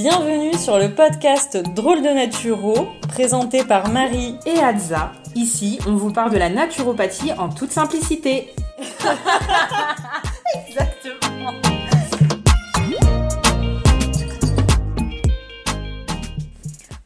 Bienvenue sur le podcast Drôle de Naturo, présenté par Marie et Adza. Ici, on vous parle de la naturopathie en toute simplicité. Exactement.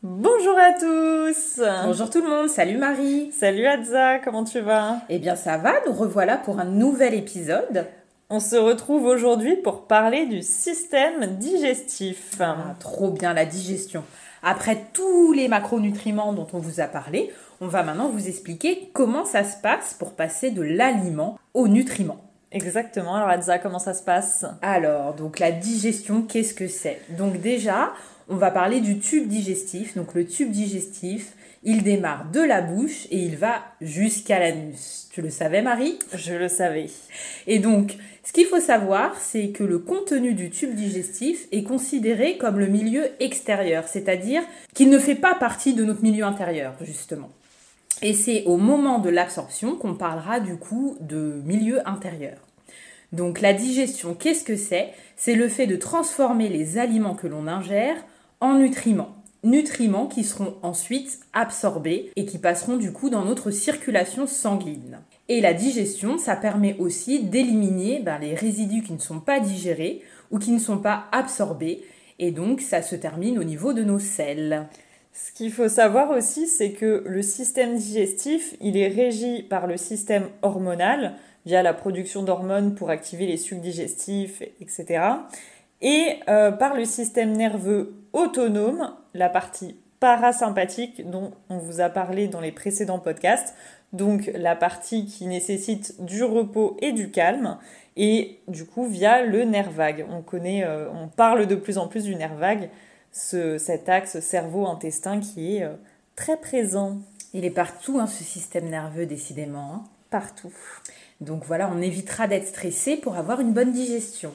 Bonjour à tous Bonjour tout le monde, salut Marie Salut Adza, comment tu vas? Eh bien ça va, nous revoilà pour un nouvel épisode. On se retrouve aujourd'hui pour parler du système digestif. Ah, trop bien la digestion. Après tous les macronutriments dont on vous a parlé, on va maintenant vous expliquer comment ça se passe pour passer de l'aliment au nutriment. Exactement. Alors Adza, comment ça se passe? Alors, donc la digestion, qu'est-ce que c'est? Donc déjà, on va parler du tube digestif. Donc le tube digestif, il démarre de la bouche et il va jusqu'à l'anus. Tu le savais Marie? Je le savais. Et donc, ce qu'il faut savoir, c'est que le contenu du tube digestif est considéré comme le milieu extérieur, c'est-à-dire qu'il ne fait pas partie de notre milieu intérieur, justement. Et c'est au moment de l'absorption qu'on parlera du coup de milieu intérieur. Donc la digestion, qu'est-ce que c'est? C'est le fait de transformer les aliments que l'on ingère en nutriments. Nutriments qui seront ensuite absorbés et qui passeront du coup dans notre circulation sanguine. Et la digestion, ça permet aussi d'éliminer ben, les résidus qui ne sont pas digérés ou qui ne sont pas absorbés. Et donc ça se termine au niveau de nos selles. Ce qu'il faut savoir aussi, c'est que le système digestif, il est régi par le système hormonal via la production d'hormones pour activer les sucs digestifs, etc et euh, par le système nerveux autonome, la partie parasympathique dont on vous a parlé dans les précédents podcasts, donc la partie qui nécessite du repos et du calme, et du coup via le nerf vague. On connaît, euh, on parle de plus en plus du nerf vague, cet axe cerveau-intestin qui est euh, très présent. Il est partout, hein, ce système nerveux, décidément. Hein. Partout. Donc voilà, on évitera d'être stressé pour avoir une bonne digestion.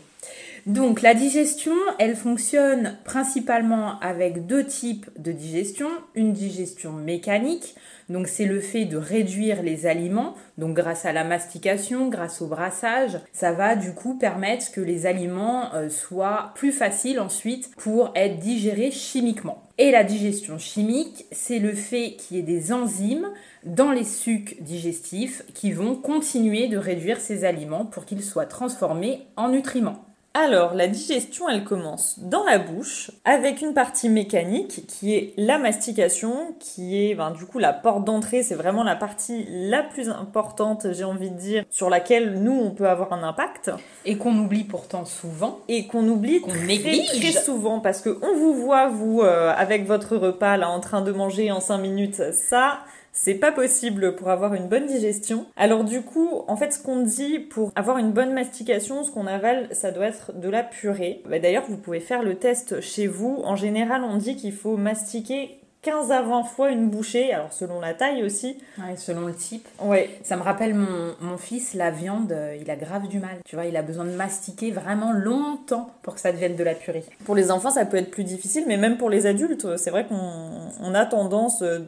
Donc la digestion, elle fonctionne principalement avec deux types de digestion. Une digestion mécanique, donc c'est le fait de réduire les aliments, donc grâce à la mastication, grâce au brassage, ça va du coup permettre que les aliments euh, soient plus faciles ensuite pour être digérés chimiquement. Et la digestion chimique, c'est le fait qu'il y ait des enzymes dans les sucs digestifs qui vont continuer de réduire ces aliments pour qu'ils soient transformés en nutriments. Alors, la digestion, elle commence dans la bouche avec une partie mécanique qui est la mastication, qui est ben, du coup la porte d'entrée, c'est vraiment la partie la plus importante, j'ai envie de dire, sur laquelle nous, on peut avoir un impact. Et qu'on oublie pourtant souvent. Et qu'on oublie qu'on néglige très souvent parce qu'on vous voit, vous, euh, avec votre repas là en train de manger en 5 minutes, ça c'est pas possible pour avoir une bonne digestion. Alors du coup, en fait, ce qu'on dit pour avoir une bonne mastication, ce qu'on avale, ça doit être de la purée. Bah, d'ailleurs, vous pouvez faire le test chez vous. En général, on dit qu'il faut mastiquer 15 à 20 fois une bouchée, alors selon la taille aussi. Ouais, selon le type. Ouais. Ça me rappelle mon, mon, fils, la viande, euh, il a grave du mal. Tu vois, il a besoin de mastiquer vraiment longtemps pour que ça devienne de la purée. Pour les enfants, ça peut être plus difficile, mais même pour les adultes, c'est vrai qu'on a tendance euh,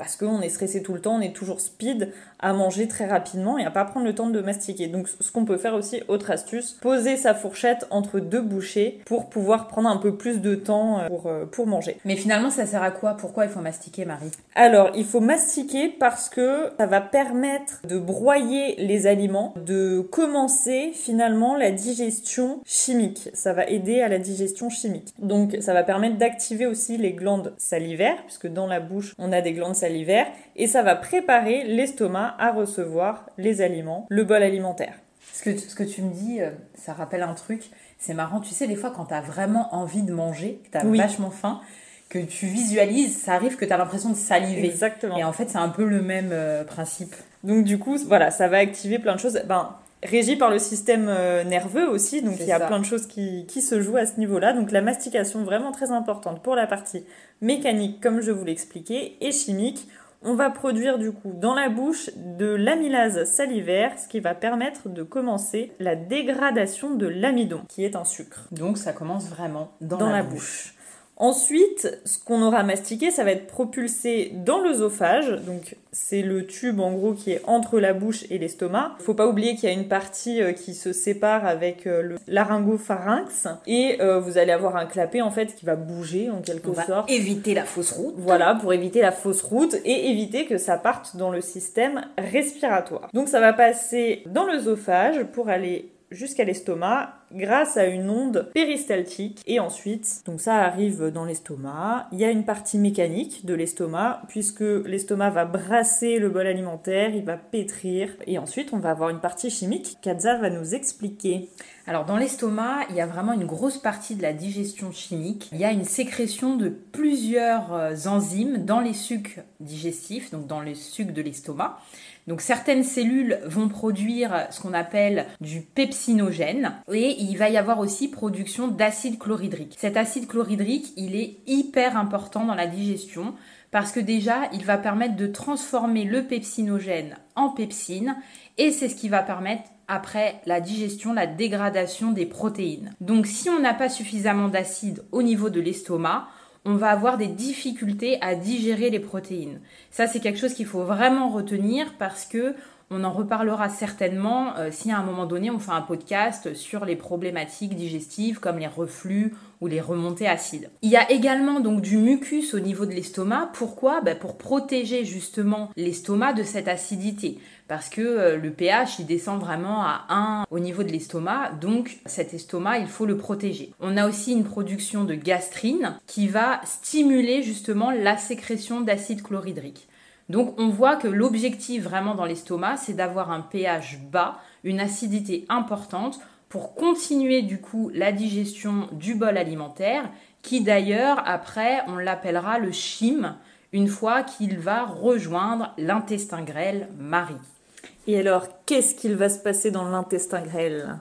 parce qu'on est stressé tout le temps, on est toujours speed à manger très rapidement et à pas prendre le temps de mastiquer. Donc ce qu'on peut faire aussi, autre astuce, poser sa fourchette entre deux bouchées pour pouvoir prendre un peu plus de temps euh, pour, euh, pour manger. Mais finalement ça sert à quoi? Pourquoi il faut mastiquer Marie? Alors il faut mastiquer parce que ça va permettre de broyer les aliments, de commencer finalement la digestion chimique. Ça va aider à la digestion chimique. Donc ça va permettre d'activer aussi les glandes salivaires puisque dans la bouche on a des glandes salivaires et ça va préparer l'estomac à recevoir les aliments, le bol alimentaire. Ce que, ce que tu me dis, euh, ça rappelle un truc. C'est marrant, tu sais, des fois quand tu as vraiment envie de manger, que tu as vachement faim, que tu visualises, ça arrive que tu as l'impression de saliver. Exactement. Et en fait, c'est un peu le même euh, principe. Donc du coup, voilà, ça va activer plein de choses. Ben, régi par le système euh, nerveux aussi, donc il y a plein de choses qui, qui se jouent à ce niveau-là. Donc la mastication, vraiment très importante pour la partie mécanique, comme je vous l'expliquais, et chimique. On va produire du coup dans la bouche de l'amylase salivaire, ce qui va permettre de commencer la dégradation de l'amidon, qui est un sucre. Donc ça commence vraiment dans, la, bouche. Ensuite, ce qu'on aura mastiqué, ça va être propulsé dans l'œsophage. Donc, c'est le tube en gros qui est entre la bouche et l'estomac. Faut pas oublier qu'il y a une partie euh, qui se sépare avec euh, le laryngopharynx et euh, vous allez avoir un clapet en fait qui va bouger en quelque On va sorte. éviter la fausse route. Voilà, pour éviter la fausse route et éviter que ça parte dans le système respiratoire. Donc ça va passer dans l'œsophage pour aller jusqu'à l'estomac grâce à une onde péristaltique et ensuite donc ça arrive dans l'estomac il y a une partie mécanique de l'estomac puisque l'estomac va brasser le bol alimentaire il va pétrir et ensuite on va avoir une partie chimique qu'Adza va nous expliquer Alors dans l'estomac, il y a vraiment une grosse partie de la digestion chimique. Il y a une sécrétion de plusieurs euh, enzymes dans les sucs digestifs, donc dans les sucs de l'estomac. Donc certaines cellules vont produire ce qu'on appelle du pepsinogène et il va y avoir aussi production d'acide chlorhydrique. Cet acide chlorhydrique, il est hyper important dans la digestion parce que déjà, il va permettre de transformer le pepsinogène en pepsine et c'est ce qui va permettre après la digestion, la dégradation des protéines. Donc si on n'a pas suffisamment d'acide au niveau de l'estomac, on va avoir des difficultés à digérer les protéines. Ça, c'est quelque chose qu'il faut vraiment retenir parce que on en reparlera certainement euh, si à un moment donné on fait un podcast sur les problématiques digestives comme les reflux ou les remontées acides. Il y a également donc du mucus au niveau de l'estomac. Pourquoi? Ben, Pour protéger justement l'estomac de cette acidité. Parce que euh, le pH il descend vraiment à 1 au niveau de l'estomac, donc cet estomac il faut le protéger. On a aussi une production de gastrine qui va stimuler justement la sécrétion d'acide chlorhydrique. Donc on voit que l'objectif vraiment dans l'estomac, c'est d'avoir un pH bas, une acidité importante pour continuer du coup la digestion du bol alimentaire, qui d'ailleurs après on l'appellera le chyme, une fois qu'il va rejoindre l'intestin grêle Marie. et alors qu'est-ce qu'il va se passer dans l'intestin grêle?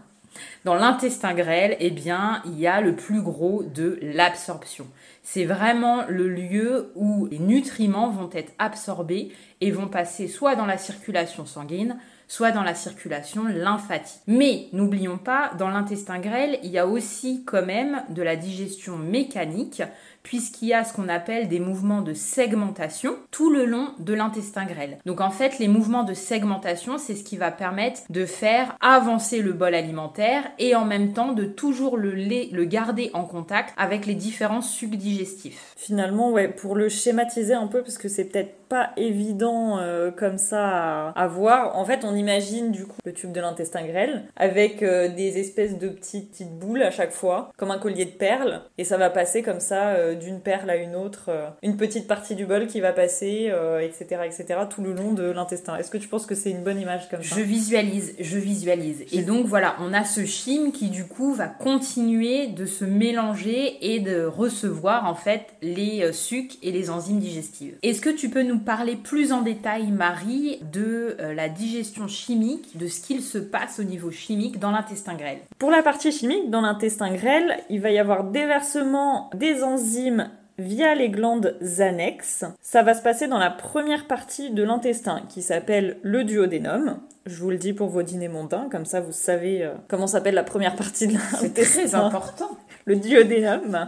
Dans l'intestin grêle, eh bien, il y a le plus gros de l'absorption. C'est vraiment le lieu où les nutriments vont être absorbés et vont passer soit dans la circulation sanguine, soit dans la circulation lymphatique. Mais n'oublions pas, dans l'intestin grêle, il y a aussi quand même de la digestion mécanique, puisqu'il y a ce qu'on appelle des mouvements de segmentation tout le long de l'intestin grêle. Donc en fait, les mouvements de segmentation, c'est ce qui va permettre de faire avancer le bol alimentaire et en même temps de toujours le, lait- le garder en contact avec les différents sucs digestifs. Finalement, ouais, pour le schématiser un peu, parce que c'est peut-être pas évident euh, comme ça à, voir. En fait, on imagine du coup le tube de l'intestin grêle avec euh, des espèces de petites, petites boules à chaque fois, comme un collier de perles, et ça va passer comme ça euh, d'une perle à une autre, une petite partie du bol qui va passer, etc., etc., tout le long de l'intestin. Est-ce que tu penses que c'est une bonne image comme ça? Je visualise, je visualise. Et donc voilà, on a ce chyme qui du coup va continuer de se mélanger et de recevoir en fait les sucs et les enzymes digestives. Est-ce que tu peux nous parler plus en détail, Marie, de euh, la digestion chimique, de ce qu'il se passe au niveau chimique dans l'intestin grêle Pour la partie chimique, dans l'intestin grêle, il va y avoir déversement des enzymes via les glandes annexes. Ça va se passer dans la première partie de l'intestin qui s'appelle le duodénum. Je vous le dis pour vos dîners mondains, comme ça vous savez euh, comment s'appelle la première partie de C'est très l'intestin. important. Le duodénum.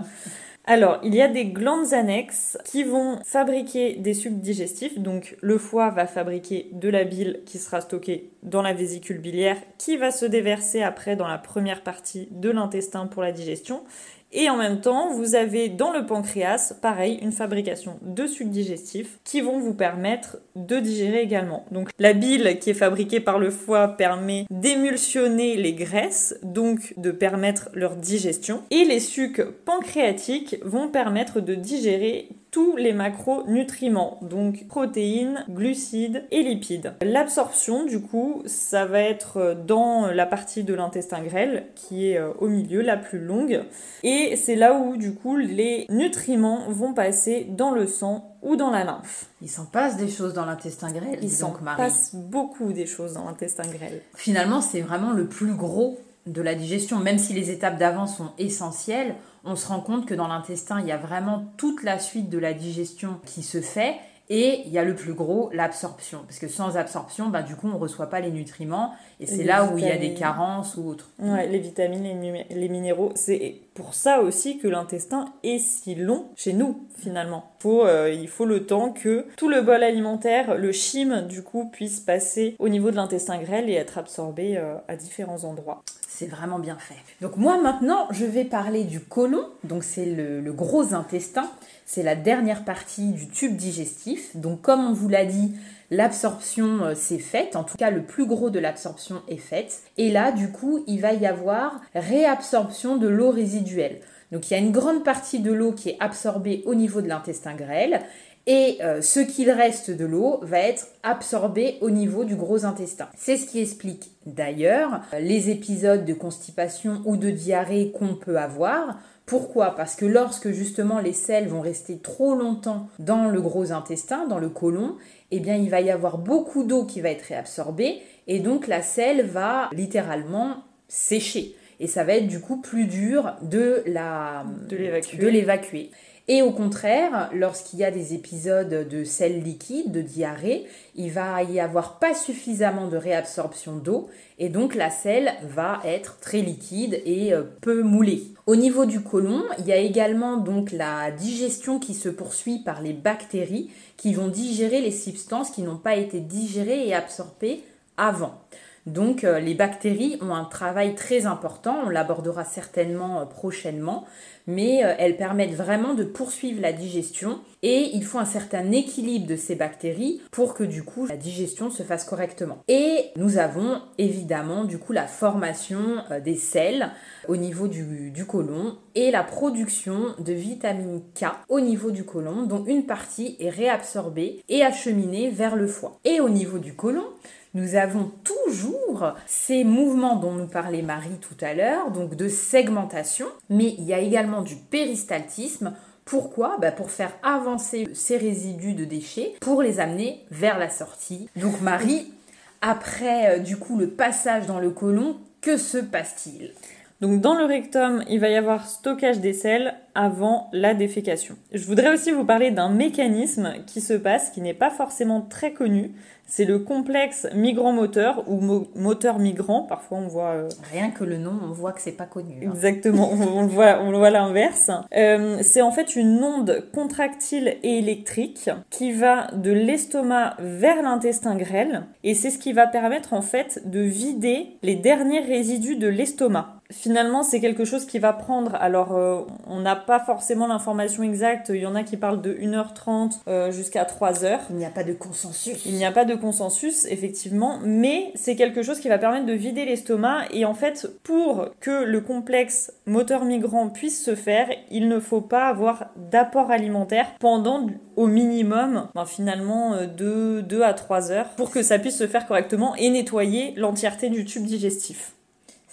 Alors, il y a des glandes annexes qui vont fabriquer des sucs digestifs. Donc, le foie va fabriquer de la bile qui sera stockée dans la vésicule biliaire, qui va se déverser après dans la première partie de l'intestin pour la digestion. Et en même temps, vous avez dans le pancréas, pareil, une fabrication de sucs digestifs qui vont vous permettre de digérer également. Donc la bile qui est fabriquée par le foie permet d'émulsionner les graisses, donc de permettre leur digestion. Et les sucs pancréatiques vont permettre de digérer tous les macronutriments, donc protéines, glucides et lipides. L'absorption, du coup, ça va être dans la partie de l'intestin grêle, qui est euh, au milieu, la plus longue. Et c'est là où, du coup, les nutriments vont passer dans le sang ou dans la lymphe. Il s'en passe des choses dans l'intestin grêle, Il s'en passe beaucoup des choses dans l'intestin grêle. Finalement, c'est vraiment le plus gros de la digestion. Même si les étapes d'avant sont essentielles, on se rend compte que dans l'intestin, il y a vraiment toute la suite de la digestion qui se fait. Et il y a le plus gros, l'absorption. Parce que sans absorption, bah, du coup, on ne reçoit pas les nutriments. Et c'est là où il y a des carences ou autres. Ouais, les vitamines, les, minéraux. C'est pour ça aussi que l'intestin est si long chez nous, finalement. Faut, euh, il faut le temps que tout le bol alimentaire, le chyme, du coup, puisse passer au niveau de l'intestin grêle et être absorbé euh, à différents endroits c'est vraiment bien fait. Donc moi maintenant, je vais parler du côlon, donc c'est le, gros intestin, c'est la dernière partie du tube digestif. Donc comme on vous l'a dit, l'absorption euh, s'est faite, en tout cas le plus gros de l'absorption est faite. Et là, du coup, il va y avoir réabsorption de l'eau résiduelle. Donc il y a une grande partie de l'eau qui est absorbée au niveau de l'intestin grêle et euh, ce qu'il reste de l'eau va être absorbé au niveau du gros intestin. C'est ce qui explique d'ailleurs les épisodes de constipation ou de diarrhée qu'on peut avoir. Pourquoi? Parce que lorsque justement les selles vont rester trop longtemps dans le gros intestin, dans le côlon, eh bien il va y avoir beaucoup d'eau qui va être réabsorbée et donc la selle va littéralement sécher et ça va être du coup plus dur de la de l'évacuer. Et au contraire, lorsqu'il y a des épisodes de sel liquide, de diarrhée, il va y avoir pas suffisamment de réabsorption d'eau et donc la selle va être très liquide et euh, peu moulée. Au niveau du côlon, il y a également donc la digestion qui se poursuit par les bactéries qui vont digérer les substances qui n'ont pas été digérées et absorbées avant. Donc euh, les bactéries ont un travail très important, on l'abordera certainement euh, prochainement, mais euh, elles permettent vraiment de poursuivre la digestion et il faut un certain équilibre de ces bactéries pour que du coup la digestion se fasse correctement. Et nous avons évidemment du coup la formation des selles au niveau du, du côlon et la production de vitamine K au niveau du côlon dont une partie est réabsorbée et acheminée vers le foie. Et au niveau du côlon, nous avons toujours ces mouvements dont nous parlait Marie tout à l'heure, donc de segmentation, mais il y a également du péristaltisme. Pourquoi? Bah Pour faire avancer ces résidus de déchets, pour les amener vers la sortie. Donc Marie, après euh, du coup le passage dans le côlon, que se passe-t-il? Donc dans le rectum, il va y avoir stockage des selles avant la défécation. Je voudrais aussi vous parler d'un mécanisme qui se passe, qui n'est pas forcément très connu, c'est le complexe migrant-moteur ou moteur-migrant. Parfois, on voit. Euh, Rien que le nom, on voit que c'est pas connu. Hein. Exactement, on, le voit, on le voit l'inverse. Euh, c'est en fait une onde contractile et électrique qui va de l'estomac vers l'intestin grêle et c'est ce qui va permettre en fait de vider les derniers résidus de l'estomac. Finalement, c'est quelque chose qui va prendre. Alors, euh, on n'a pas forcément l'information exacte. Il y en a qui parlent de 1h30 jusqu'à 3h. Il n'y a pas de consensus. Il n'y a pas de consensus, effectivement, mais c'est quelque chose qui va permettre de vider l'estomac. Et en fait, pour que le complexe moteur migrant puisse se faire, il ne faut pas avoir d'apport alimentaire pendant au minimum, ben, finalement, euh, de 2 à 3 heures pour que ça puisse se faire correctement et nettoyer l'entièreté du tube digestif.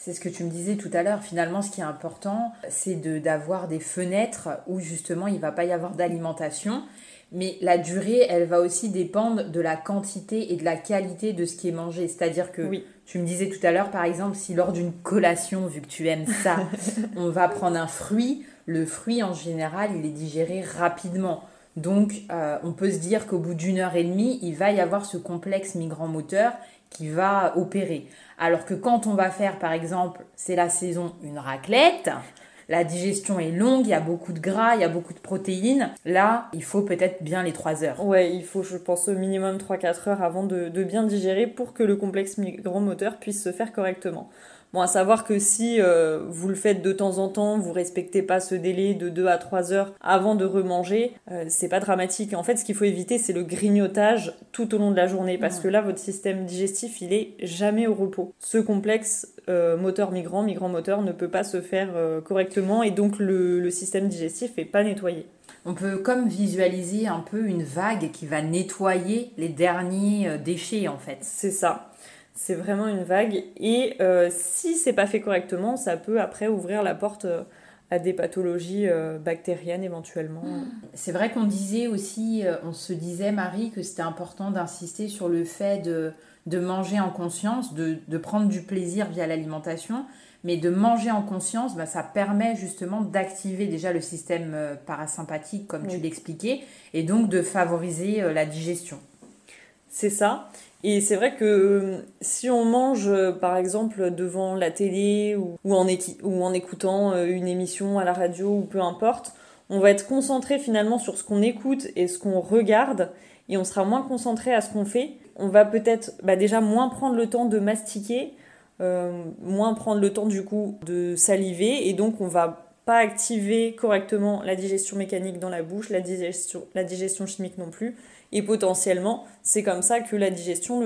C'est ce que tu me disais tout à l'heure. Finalement, ce qui est important, c'est d'avoir des fenêtres où justement il ne va pas y avoir d'alimentation mais la durée, elle va aussi dépendre de la quantité et de la qualité de ce qui est mangé. C'est-à-dire que tu me disais tout à l'heure, par exemple, si lors d'une collation, vu que tu aimes ça, on va prendre un fruit, le fruit en général, il est digéré rapidement. Donc, euh, on peut se dire qu'au bout d'une heure et demie, il va y avoir ce complexe migrant-moteur qui va opérer. Alors que quand on va faire, par exemple, c'est la saison, une raclette, la digestion est longue, il y a beaucoup de gras, il y a beaucoup de protéines. Là, il faut peut-être bien les 3 heures. Ouais, il faut, je pense, au minimum 3-4 heures avant de, bien digérer pour que le complexe migrant-moteur puisse se faire correctement. Bon, à savoir que si euh, vous le faites de temps en temps, vous respectez pas ce délai de 2 à 3 heures avant de remanger, euh, c'est pas dramatique. En fait, ce qu'il faut éviter, c'est le grignotage tout au long de la journée parce que là, votre système digestif, il est jamais au repos. Ce complexe euh, moteur migrant, migrant moteur ne peut pas se faire correctement et donc le, le système digestif est pas nettoyé. On peut comme visualiser un peu une vague qui va nettoyer les derniers déchets en fait. C'est ça. C'est vraiment une vague. Et euh, si c'est pas fait correctement, ça peut après ouvrir la porte euh, à des pathologies euh, bactériennes éventuellement. C'est vrai qu'on disait aussi, on se disait Marie, que c'était important d'insister sur le fait de, de manger en conscience, de, de prendre du plaisir via l'alimentation, mais de manger en conscience, bah, ça permet justement d'activer déjà le système euh, parasympathique, comme tu l'expliquais, et donc de favoriser euh, la digestion. C'est ça. Et c'est vrai que euh, si on mange, par exemple, devant la télé ou, en, ou en écoutant une émission à la radio ou peu importe, on va être concentré finalement sur ce qu'on écoute et ce qu'on regarde et on sera moins concentré à ce qu'on fait. On va peut-être bah, déjà moins prendre le temps de mastiquer, euh, moins prendre le temps du coup de saliver et donc on va pas activer correctement la digestion mécanique dans la bouche, la digestion chimique non plus. Et potentiellement, c'est comme ça que la digestion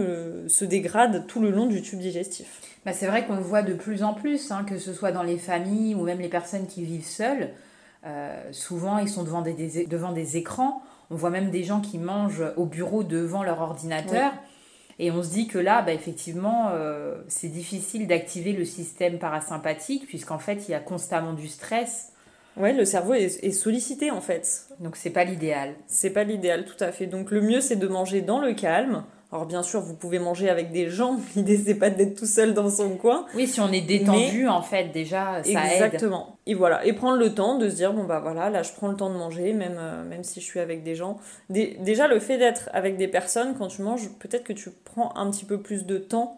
se dégrade tout le long du tube digestif. Bah c'est vrai qu'on le voit de plus en plus, hein, que ce soit dans les familles ou même les personnes qui vivent seules. Euh, souvent, ils sont devant des, devant des écrans. On voit même des gens qui mangent au bureau devant leur ordinateur. Et on se dit que là, bah, effectivement, euh, c'est difficile d'activer le système parasympathique, puisqu'en fait, il y a constamment du stress. Ouais, le cerveau est, est sollicité en fait. Donc c'est pas l'idéal. C'est pas l'idéal, tout à fait. Donc le mieux, c'est de manger dans le calme, alors bien sûr, vous pouvez manger avec des gens, l'idée c'est pas d'être tout seul dans son coin. Oui, si on est détendu en fait déjà, ça aide. Exactement. Et voilà, et prendre le temps de se dire bon bah voilà, là je prends le temps de manger même euh, même si je suis avec des gens. déjà le fait d'être avec des personnes quand tu manges, peut-être que tu prends un petit peu plus de temps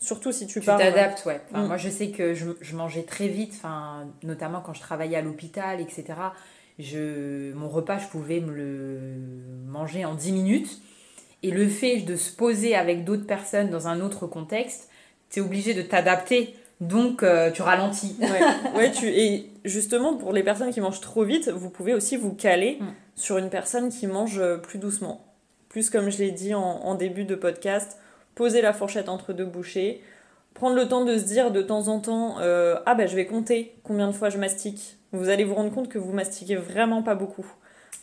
Surtout si tu, tu t'adaptes, ouais. Mm. Moi, je sais que je, je mangeais très vite, enfin, notamment quand je travaillais à l'hôpital, etc. Je, mon repas, je pouvais me le manger en 10 minutes. Et le fait de se poser avec d'autres personnes dans un autre contexte, tu es obligé de t'adapter. Donc, euh, tu ralentis. Ouais. tu, et justement, pour les personnes qui mangent trop vite, vous pouvez aussi vous caler mm. sur une personne qui mange euh, plus doucement. Plus comme je l'ai dit en, début de podcast, poser la fourchette entre deux bouchées, prendre le temps de se dire de temps en temps euh, Ah ben je vais compter combien de fois je mastique. Vous allez vous rendre compte que vous mastiquez vraiment pas beaucoup.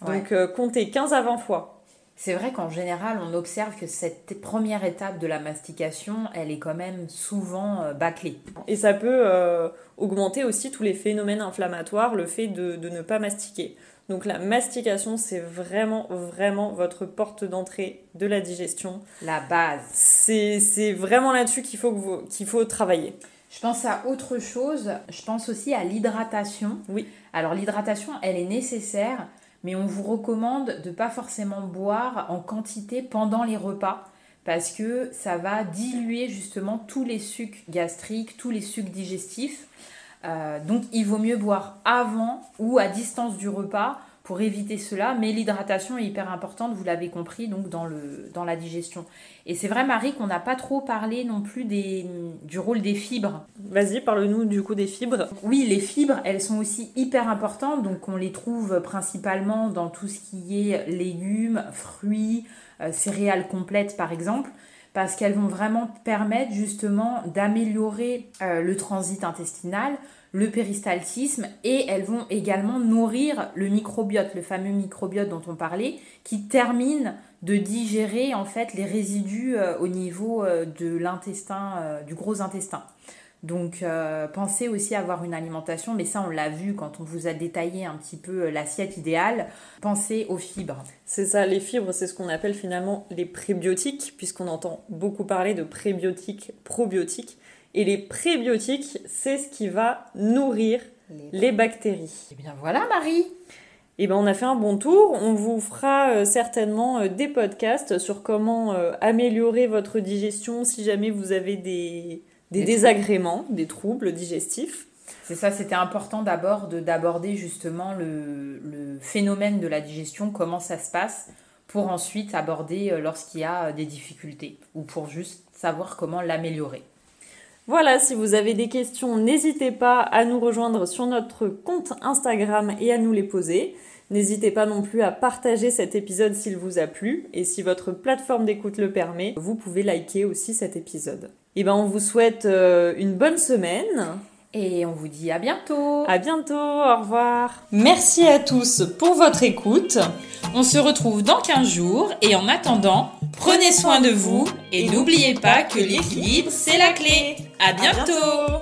Donc, comptez 15 à 20 fois c'est vrai qu'en général, on observe que cette première étape de la mastication, elle est quand même souvent euh, bâclée. Et ça peut euh, augmenter aussi tous les phénomènes inflammatoires, le fait de, ne pas mastiquer. Donc la mastication, c'est vraiment, vraiment votre porte d'entrée de la digestion. La base. C'est vraiment là-dessus qu'il faut, qu'il faut travailler. Je pense à autre chose, je pense aussi à l'hydratation. Oui. Alors l'hydratation, elle est nécessaire mais on vous recommande de pas forcément boire en quantité pendant les repas parce que ça va diluer justement tous les sucs gastriques, tous les sucs digestifs. Euh, donc il vaut mieux boire avant ou à distance du repas pour éviter cela, mais l'hydratation est hyper importante, vous l'avez compris, donc dans, le, dans la digestion. Et c'est vrai, Marie, qu'on n'a pas trop parlé non plus des, du rôle des fibres. Vas-y, parle-nous du coup des fibres. Oui, les fibres, elles sont aussi hyper importantes, donc on les trouve principalement dans tout ce qui est légumes, fruits, euh, céréales complètes par exemple parce qu'elles vont vraiment permettre justement d'améliorer euh, le transit intestinal, le péristaltisme et elles vont également nourrir le microbiote, le fameux microbiote dont on parlait, qui termine de digérer en fait les résidus euh, au niveau euh, de l'intestin, du gros intestin. Donc pensez aussi à avoir une alimentation, mais ça on l'a vu quand on vous a détaillé un petit peu l'assiette idéale, pensez aux fibres. C'est ça, les fibres, c'est ce qu'on appelle finalement les prébiotiques, puisqu'on entend beaucoup parler de prébiotiques, probiotiques. Et les prébiotiques, c'est ce qui va nourrir les, bactéries. Et eh bien voilà Marie et eh ben on a fait un bon tour. On vous fera euh, certainement euh, des podcasts sur comment euh, améliorer votre digestion si jamais vous avez des, désagréments, des troubles digestifs. C'est ça, c'était important d'abord d'aborder justement le, le, phénomène de la digestion, comment ça se passe, pour ensuite aborder lorsqu'il y a des difficultés ou pour juste savoir comment l'améliorer. Voilà, si vous avez des questions, n'hésitez pas à nous rejoindre sur notre compte Instagram et à nous les poser. N'hésitez pas non plus à partager cet épisode s'il vous a plu et si votre plateforme d'écoute le permet, vous pouvez liker aussi cet épisode. Et eh ben on vous souhaite euh, une bonne semaine. Et on vous dit à bientôt. À bientôt, au revoir. Merci à tous pour votre écoute. On se retrouve dans 15 jours et en attendant, prenez soin de vous et n'oubliez pas que l'équilibre c'est la clé. À bientôt.